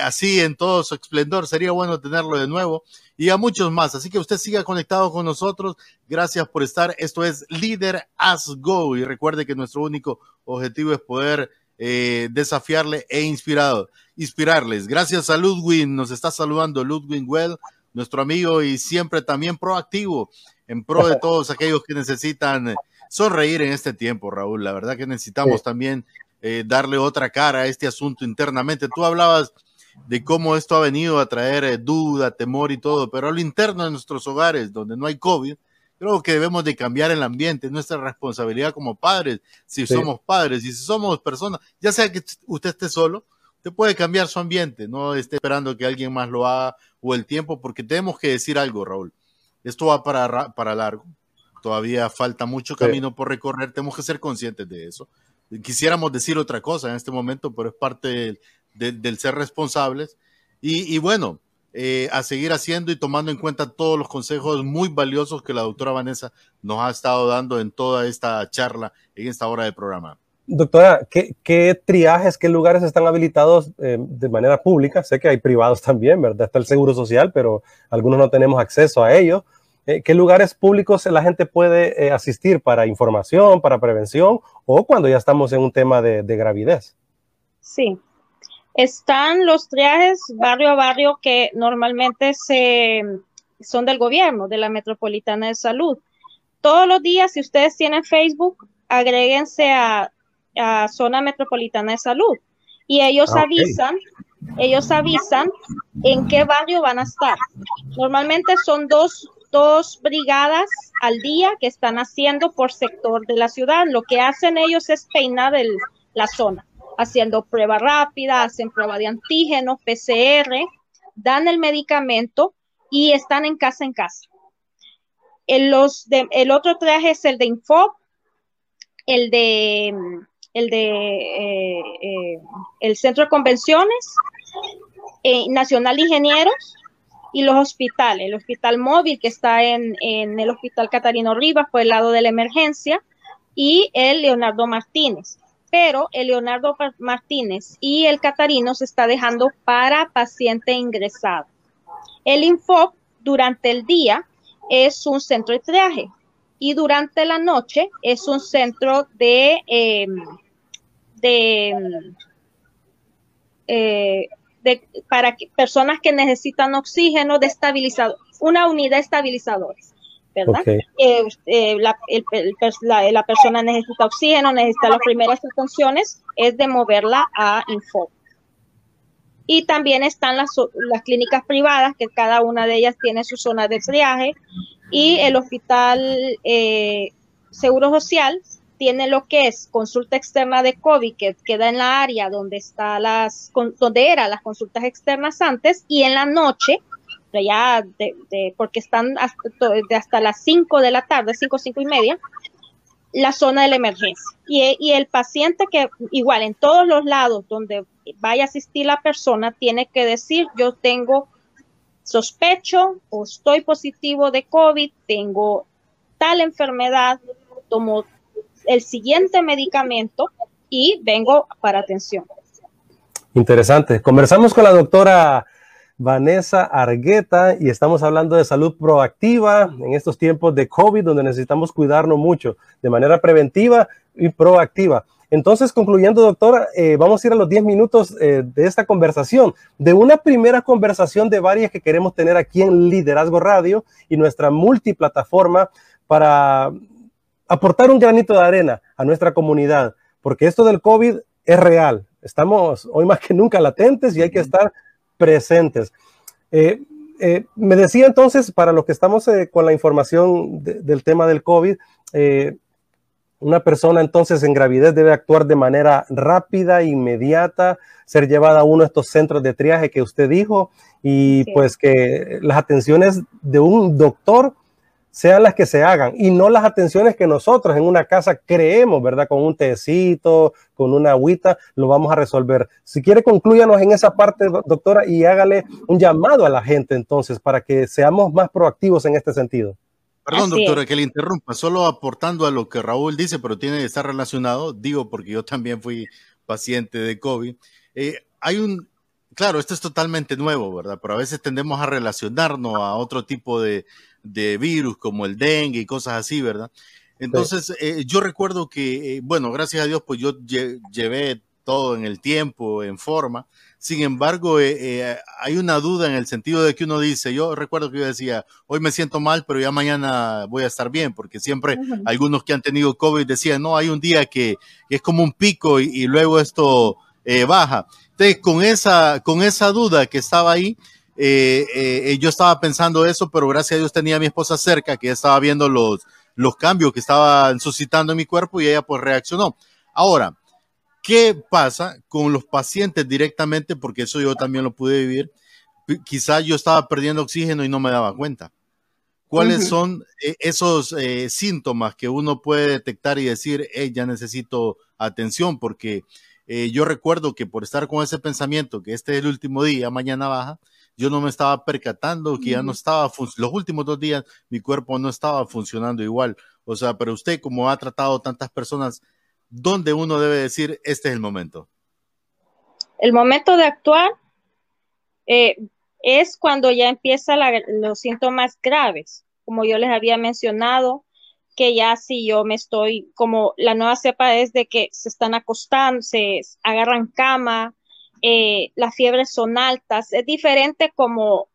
así en todo su esplendor. Sería bueno tenerlo de nuevo y a muchos más. Así que usted siga conectado con nosotros. Gracias por estar. Esto es Líder As Go y recuerde que nuestro único objetivo es poder eh, desafiarle e inspirado, inspirarles. Gracias a Ludwig, nos está saludando Ludwig Well, nuestro amigo y siempre también proactivo en pro de todos aquellos que necesitan sonreír en este tiempo, Raúl. La verdad que necesitamos sí. también eh, darle otra cara a este asunto internamente. Tú hablabas de cómo esto ha venido a traer eh, duda, temor y todo, pero a lo interno de nuestros hogares, donde no hay COVID, creo que debemos de cambiar el ambiente, es nuestra responsabilidad como padres, si sí. somos padres y si somos personas, ya sea que usted esté solo, usted puede cambiar su ambiente, no esté esperando que alguien más lo haga o el tiempo, porque tenemos que decir algo, Raúl. Esto va para, para largo, todavía falta mucho camino sí. por recorrer, tenemos que ser conscientes de eso quisiéramos decir otra cosa en este momento, pero es parte del, ser responsables. Y, bueno, eh, a seguir haciendo y tomando en cuenta todos los consejos muy valiosos que la doctora Vanessa nos ha estado dando en toda esta charla, en esta hora de programa. Doctora, ¿qué, triajes, qué lugares están habilitados eh, de manera pública? Sé que hay privados también, ¿verdad? Está el Seguro Social, pero algunos no tenemos acceso a ello. Eh, ¿Qué lugares públicos la gente puede eh, asistir para información, para prevención o cuando ya estamos en un tema de, de, gravidez? Sí, están los triajes barrio a barrio que normalmente se, son del gobierno, de la Metropolitana de Salud. Todos los días, si ustedes tienen Facebook, agréguense a, a Zona Metropolitana de Salud y ellos ah, okay. avisan ellos avisan en qué barrio van a estar. Normalmente son dos dos brigadas al día que están haciendo por sector de la ciudad. Lo que hacen ellos es peinar el, la zona, haciendo prueba rápida, hacen prueba de antígeno, PCR, dan el medicamento y están en casa en casa. El otro traje es el de Info, el de el de eh, eh, el Centro de Convenciones, eh, Nacional Ingenieros, y los hospitales, el hospital móvil que está en, en el hospital Catarino Rivas por el lado de la emergencia y el Leonardo Martínez. pero el Leonardo Martínez y el Catarino se está dejando para paciente ingresado. El Info durante el día es un centro de triaje y durante la noche es un centro de, em, de, eh, de, para personas que necesitan oxígeno de estabilizador, una unidad estabilizadora. ¿verdad? Eh, eh, la, la, persona necesita oxígeno, necesita las primeras atenciones, es de moverla a Info. Y también están las, las clínicas privadas, que cada una de ellas tiene su zona de triaje, y el hospital eh, Seguro Social tiene lo que es consulta externa de COVID, que queda en la área donde está las, donde eran las consultas externas antes, y en la noche ya de, porque están hasta, de hasta las 5 de la tarde, 5, 5 y media, la zona de la emergencia. Y, el paciente que igual en todos los lados donde vaya a asistir la persona tiene que decir yo tengo sospecho o estoy positivo de COVID, tengo tal enfermedad, tomo el siguiente medicamento y vengo para atención. Interesante. Conversamos con la doctora Vanessa Argueta y estamos hablando de salud proactiva en estos tiempos de COVID donde necesitamos cuidarnos mucho de manera preventiva y proactiva. Entonces, concluyendo, doctora, eh, vamos a ir a los 10 minutos eh, de esta conversación, de una primera conversación de varias que queremos tener aquí en Liderazgo Radio y nuestra multiplataforma para aportar un granito de arena a nuestra comunidad, porque esto del COVID es real. Estamos hoy más que nunca latentes y hay que estar presentes. Eh, eh, me decía entonces, para los que estamos eh, con la información del tema del COVID, una persona entonces en gravidez debe actuar de manera rápida, inmediata, ser llevada a uno de estos centros de triaje que usted dijo y pues que las atenciones de un doctor sean las que se hagan y no las atenciones que nosotros en una casa creemos, ¿verdad? Con un tecito, con una agüita, lo vamos a resolver. Si quiere, concluyanos en esa parte, doctora, y hágale un llamado a la gente entonces para que seamos más proactivos en este sentido. Perdón, doctora, que le interrumpa, solo aportando a lo que Raúl dice, pero tiene que estar relacionado, digo porque yo también fui paciente de COVID. Eh, hay un, claro, esto es totalmente nuevo, ¿verdad? Pero a veces tendemos a relacionarnos a otro tipo de, de virus como el dengue y cosas así, ¿verdad? Entonces, eh, yo recuerdo que, eh, bueno, gracias a Dios, pues yo llevé todo en el tiempo, en forma. Sin embargo, eh, hay una duda en el sentido de que uno dice, yo recuerdo que yo decía, hoy me siento mal, pero ya mañana voy a estar bien, porque siempre algunos que han tenido COVID decían, no, hay un día que, es como un pico y, y luego esto baja. Entonces, con esa, con esa duda que estaba ahí, eh, eh, yo estaba pensando eso, pero gracias a Dios tenía a mi esposa cerca, que estaba viendo los, los cambios que estaban suscitando en mi cuerpo y ella pues reaccionó. Ahora, ¿qué pasa con los pacientes directamente? Porque eso yo también lo pude vivir. Quizás yo estaba perdiendo oxígeno y no me daba cuenta. ¿Cuáles son eh, esos síntomas que uno puede detectar y decir, ya necesito atención? Porque yo recuerdo que por estar con ese pensamiento que este es el último día, mañana baja, yo no me estaba percatando que ya no estaba, los últimos dos días mi cuerpo no estaba funcionando igual. O sea, pero usted como ha tratado tantas personas, ¿dónde uno debe decir, este es el momento? El momento de actuar eh, es cuando ya empiezan los síntomas graves, como yo les había mencionado, que ya si yo me estoy, como la nueva cepa es de que se están acostando, se agarran cama, eh, las fiebres son altas. Es diferente como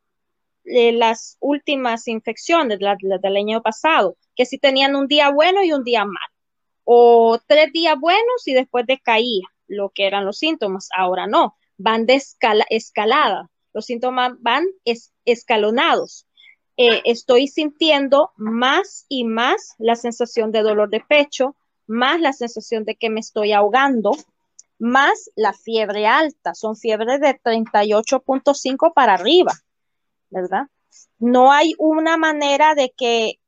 eh, las últimas infecciones del año pasado, que si tenían un día bueno y un día mal, o tres días buenos y después decaía lo que eran los síntomas. Ahora no, van de escalada, los síntomas van escalonados. Eh, estoy sintiendo más y más la sensación de dolor de pecho, más la sensación de que me estoy ahogando, más la fiebre alta, son fiebres de 38.5 para arriba, ¿verdad? No hay una manera de que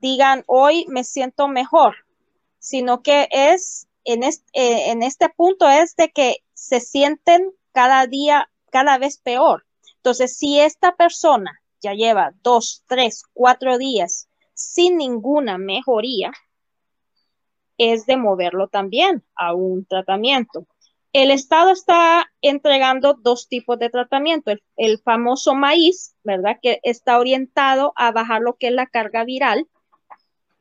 digan, hoy me siento mejor, sino que es, en este, en este punto es de que se sienten cada día, cada vez peor. Entonces, si esta persona ya lleva dos, tres, cuatro días sin ninguna mejoría, es de moverlo también a un tratamiento. El Estado está entregando dos tipos de tratamiento, el, famoso maíz, ¿verdad? Que está orientado a bajar lo que es la carga viral,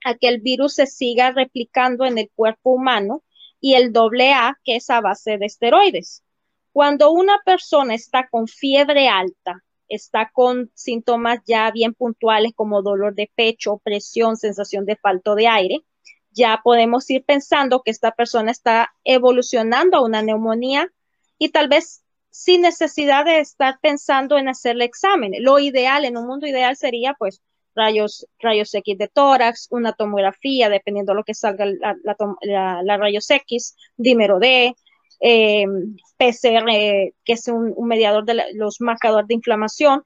a que el virus se siga replicando en el cuerpo humano, y el doble A, que es a base de esteroides. Cuando una persona está con fiebre alta, está con síntomas ya bien puntuales como dolor de pecho, presión, sensación de falto de aire, ya podemos ir pensando que esta persona está evolucionando a una neumonía y tal vez sin necesidad de estar pensando en hacerle examen. Lo ideal, en un mundo ideal, sería pues rayos, rayos X de tórax, una tomografía, dependiendo de lo que salga la, rayos X, dímero D, eh, PCR, que es un, mediador de los marcadores de inflamación,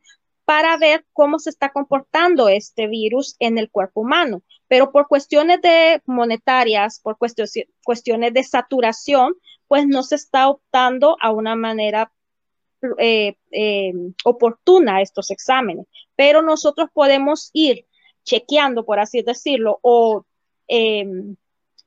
para ver cómo se está comportando este virus en el cuerpo humano. Pero por cuestiones de monetarias, por cuestiones, de saturación, pues no se está optando a una manera eh, eh, oportuna estos exámenes. Pero nosotros podemos ir chequeando, por así decirlo, o em,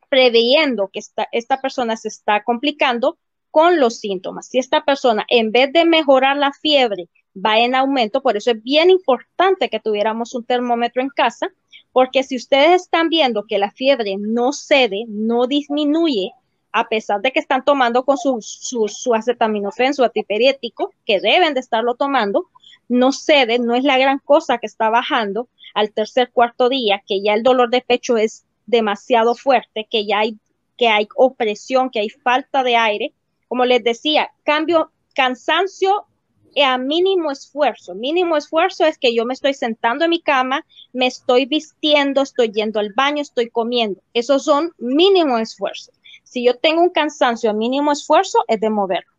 preveyendo que esta persona se está complicando con los síntomas. Si esta persona, en vez de mejorar la fiebre, va en aumento, por eso es bien importante que tuviéramos un termómetro en casa, porque si ustedes están viendo que la fiebre no cede, no disminuye, a pesar de que están tomando con su, su, su su antiperiético, que deben de estarlo tomando, no cede, no es la gran cosa que está bajando al tercer, cuarto día, que ya el dolor de pecho es demasiado fuerte, que ya hay, que hay opresión, que hay falta de aire. Como les decía, cambio, cansancio a mínimo esfuerzo. Mínimo esfuerzo es que yo me estoy sentando en mi cama, me estoy vistiendo, estoy yendo al baño, estoy comiendo. Esos son mínimo esfuerzo. Si yo tengo un cansancio a mínimo esfuerzo, es de moverlo.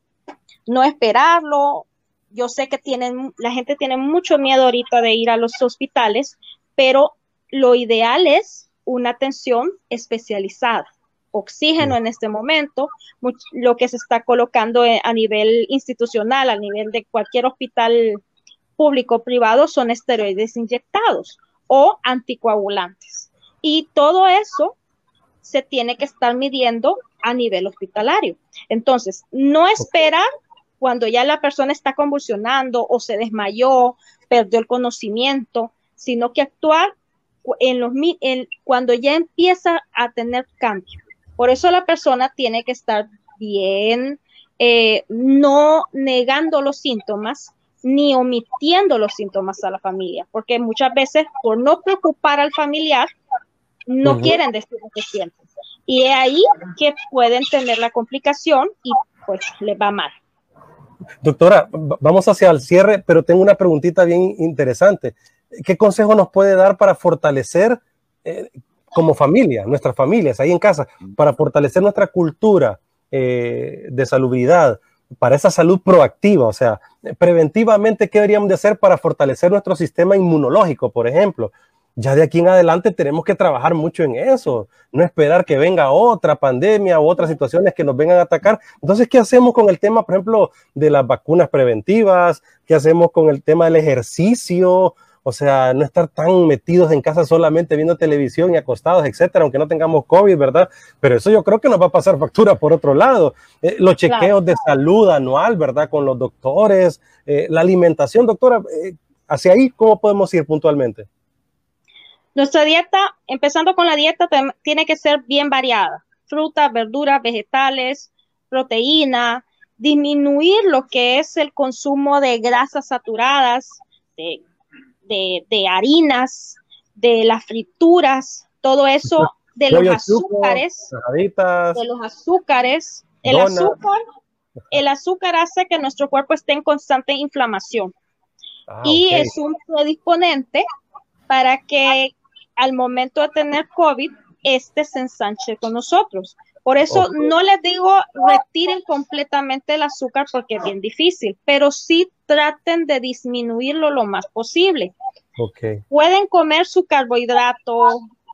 No esperarlo. Yo sé que tienen, la gente tiene mucho miedo ahorita de ir a los hospitales, pero lo ideal es una atención especializada oxígeno en este momento, lo que se está colocando e, a nivel institucional, a nivel de cualquier hospital público o privado, son esteroides inyectados o anticoagulantes. Y todo eso se tiene que estar midiendo a nivel hospitalario. Entonces, no esperar cuando ya la persona está convulsionando o se desmayó, perdió el conocimiento, sino que actuar en los, en, cuando ya empieza a tener cambio. Por eso la persona tiene que estar bien, eh, no negando los síntomas ni omitiendo los síntomas a la familia, porque muchas veces por no preocupar al familiar, no quieren decir lo que sienten. Y es ahí que pueden tener la complicación y pues les va mal. Doctora, vamos hacia el cierre, pero tengo una preguntita bien interesante. ¿Qué consejo nos puede dar para fortalecer eh, como familia, nuestras familias ahí en casa, para fortalecer nuestra cultura eh, de salubridad, para esa salud proactiva, o sea, preventivamente, ¿qué deberíamos de hacer para fortalecer nuestro sistema inmunológico, por ejemplo? Ya de aquí en adelante tenemos que trabajar mucho en eso, no esperar que venga otra pandemia u otras situaciones que nos vengan a atacar. Entonces, ¿qué hacemos con el tema, por ejemplo, de las vacunas preventivas? ¿Qué hacemos con el tema del ejercicio? O sea, no estar tan metidos en casa solamente viendo televisión y acostados, etcétera, aunque no tengamos COVID, ¿verdad? Pero eso yo creo que nos va a pasar factura por otro lado. Eh, los chequeos de salud anual, ¿verdad? Con los doctores, eh, la alimentación, doctora, eh, hacia ahí, ¿cómo podemos ir puntualmente? Nuestra dieta, empezando con la dieta, tiene que ser bien variada. Frutas, verduras, vegetales, proteína, disminuir lo que es el consumo de grasas saturadas, de de, harinas, de las frituras, todo eso, de los azúcares, de los azúcares, el azúcar, el azúcar hace que nuestro cuerpo esté en constante inflamación. Ah, y es un predisponente para que al momento de tener COVID, este se ensanche con nosotros. Por eso no les digo retiren completamente el azúcar porque es bien difícil, pero sí traten de disminuirlo lo más posible. Pueden comer su carbohidrato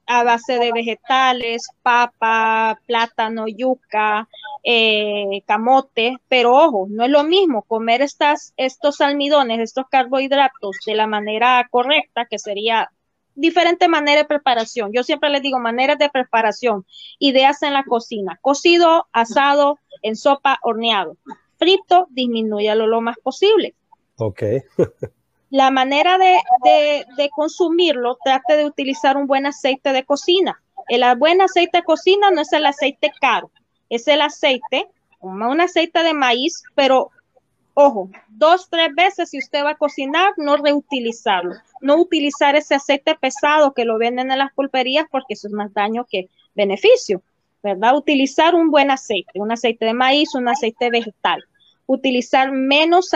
a base de vegetales, papa, plátano, yuca, eh, camote, pero ojo, no es lo mismo comer estas, estos almidones, estos carbohidratos de la manera correcta, que sería diferente manera de preparación. Yo siempre les digo maneras de preparación, ideas en la cocina, cocido, asado, en sopa, horneado. Frito, disminúyalo lo más posible. Ok. la manera de, de, consumirlo, trate de utilizar un buen aceite de cocina. El buen aceite de cocina no es el aceite caro, es el aceite, un aceite de maíz, pero ojo, dos, tres veces si usted va a cocinar, no reutilizarlo. No utilizar ese aceite pesado que lo venden en las pulperías porque eso es más daño que beneficio, ¿verdad? Utilizar un buen aceite, un aceite de maíz, un aceite vegetal. Utilizar menos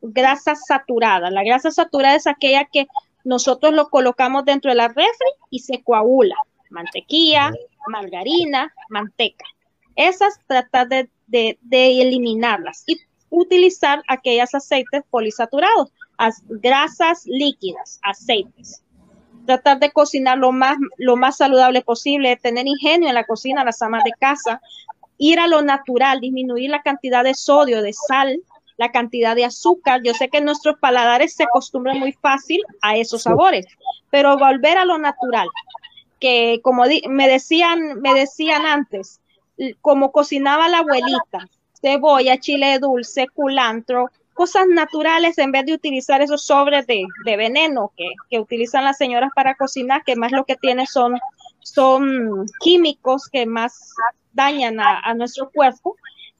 grasa saturada. La grasa saturada es aquella que nosotros lo colocamos dentro de la refri y se coagula. Mantequilla, margarina, manteca. Esas tratar de, de, de eliminarlas y utilizar aquellos aceites polisaturados, grasas líquidas, aceites. Tratar de cocinar lo más, lo más saludable posible, tener ingenio en la cocina, las amas de casa, ir a lo natural, disminuir la cantidad de sodio, de sal, la cantidad de azúcar. Yo sé que nuestros paladares se acostumbran muy fácil a esos sabores, pero volver a lo natural, que como me decían, me decían antes, como cocinaba la abuelita, cebolla, chile dulce, culantro, cosas naturales en vez de utilizar esos sobres de, veneno que, utilizan las señoras para cocinar, que más lo que tiene son, son químicos que más dañan a nuestro cuerpo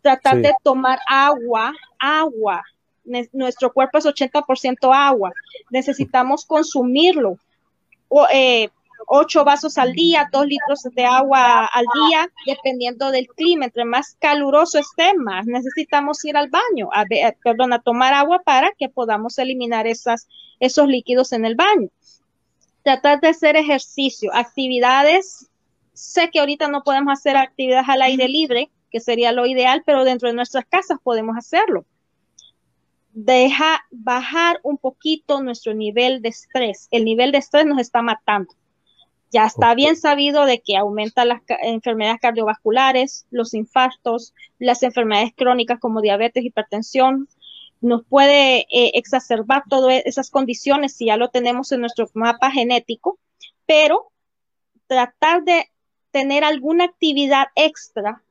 tratar de tomar agua, agua. nuestro cuerpo es 80% agua. Necesitamos consumirlo. O, eh, ocho vasos al día, dos litros de agua al día, dependiendo del clima. Entre más caluroso esté, más necesitamos ir al baño, a, perdón, a tomar agua para que podamos eliminar esas, esos líquidos en el baño. Tratar de hacer ejercicio, actividades. Sé que ahorita no podemos hacer actividades al aire libre, que sería lo ideal, pero dentro de nuestras casas podemos hacerlo. Deja bajar un poquito nuestro nivel de estrés. El nivel de estrés nos está matando. Ya está bien sabido de que aumenta las enfermedades cardiovasculares, los infartos, las enfermedades crónicas como diabetes, hipertensión. Nos puede eh, exacerbar todas esas condiciones si ya lo tenemos en nuestro mapa genético, pero tratar de tener alguna actividad extra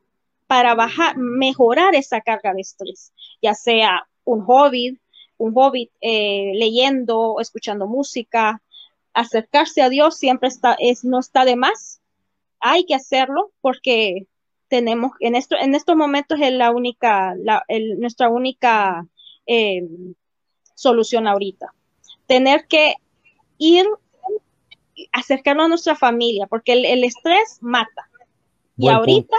para bajar, mejorar esa carga de estrés, ya sea un hobby, un hobby eh, leyendo, escuchando música, acercarse a Dios siempre está, es, no está de más. Hay que hacerlo porque tenemos, en, esto, en estos momentos es la única, nuestra única eh, solución ahorita. Tener que ir, acercarnos a nuestra familia, porque el, estrés mata. y ahorita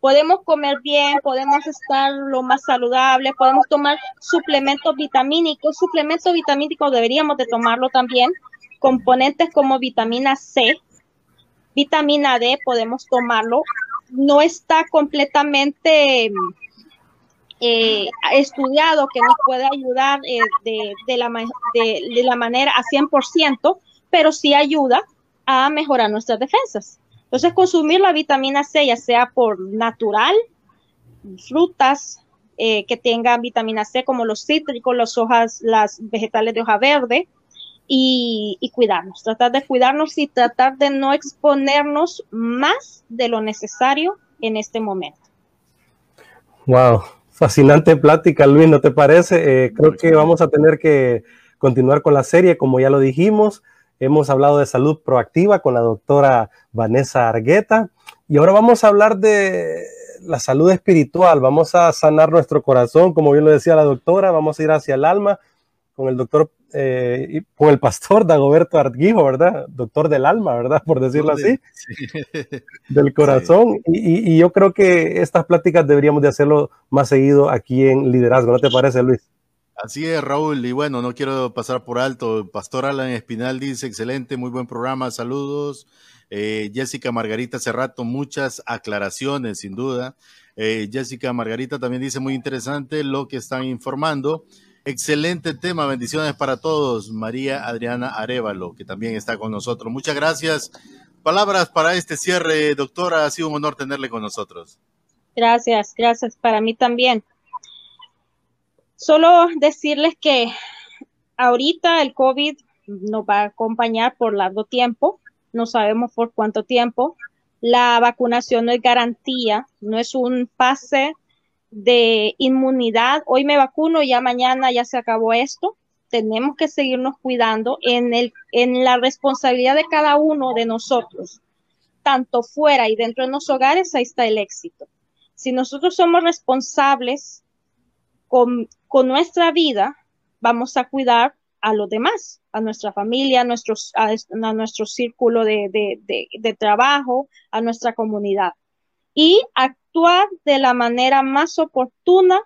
podemos comer bien, podemos estar lo más saludable, podemos tomar suplementos vitamínicos, suplementos vitamínicos deberíamos de tomarlo también, componentes como vitamina C, vitamina D, podemos tomarlo, no está completamente eh, estudiado que nos puede ayudar eh, de, la, manera a 100%, pero sí ayuda a mejorar nuestras defensas. Entonces, consumir la vitamina C, ya sea por natural, frutas eh, que tengan vitamina C, como los cítricos, las hojas, las vegetales de hoja verde, y, cuidarnos, tratar de cuidarnos y tratar de no exponernos más de lo necesario en este momento. Wow, fascinante plática, Luis, ¿no te parece? Eh, creo que vamos a tener que continuar con la serie, como ya lo dijimos. Hemos hablado de salud proactiva con la doctora Vanessa Argueta y ahora vamos a hablar de la salud espiritual. Vamos a sanar nuestro corazón, como bien lo decía la doctora, vamos a ir hacia el alma con el doctor, eh, con el pastor Dagoberto Arguijo, ¿verdad? Doctor del alma, ¿verdad? Por decirlo así, del corazón. Y, y yo creo que estas pláticas deberíamos de hacerlo más seguido aquí en Liderazgo, ¿no te parece, Luis? Así es, Raúl. Y bueno, no quiero pasar por alto. Pastor Alan Espinal dice, excelente, muy buen programa, saludos. Eh, Jessica Margarita Cerrato, muchas aclaraciones, sin duda. Eh, Jessica Margarita también dice, muy interesante lo que están informando. Excelente tema, bendiciones para todos. María Adriana Arevalo, que también está con nosotros. Muchas gracias. Palabras para este cierre, doctora. Ha sido un honor tenerle con nosotros. Gracias, gracias. Para mí también. Solo decirles que ahorita el COVID nos va a acompañar por largo tiempo, no sabemos por cuánto tiempo. La vacunación no es garantía, no es un pase de inmunidad. Hoy me vacuno, ya mañana ya se acabó esto. Tenemos que seguirnos cuidando en, el, en la responsabilidad de cada uno de nosotros, tanto fuera y dentro de nuestros hogares, ahí está el éxito. Si nosotros somos responsables con, con nuestra vida, vamos a cuidar a los demás, a nuestra familia, a, nuestros, a, nuestro círculo de, de, de, trabajo, a nuestra comunidad. Y actuar de la manera más oportuna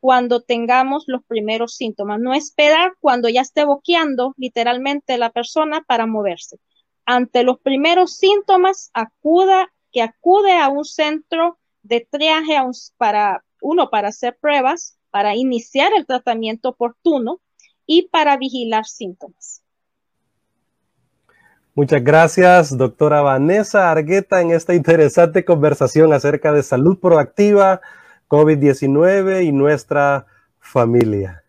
cuando tengamos los primeros síntomas. No esperar cuando ya esté boqueando literalmente la persona para moverse. Ante los primeros síntomas, acuda, que acude a un centro de triaje para uno para hacer pruebas, para iniciar el tratamiento oportuno y para vigilar síntomas. Muchas gracias, doctora Vanessa Argueta, en esta interesante conversación acerca de salud proactiva, COVID-19 y nuestra familia.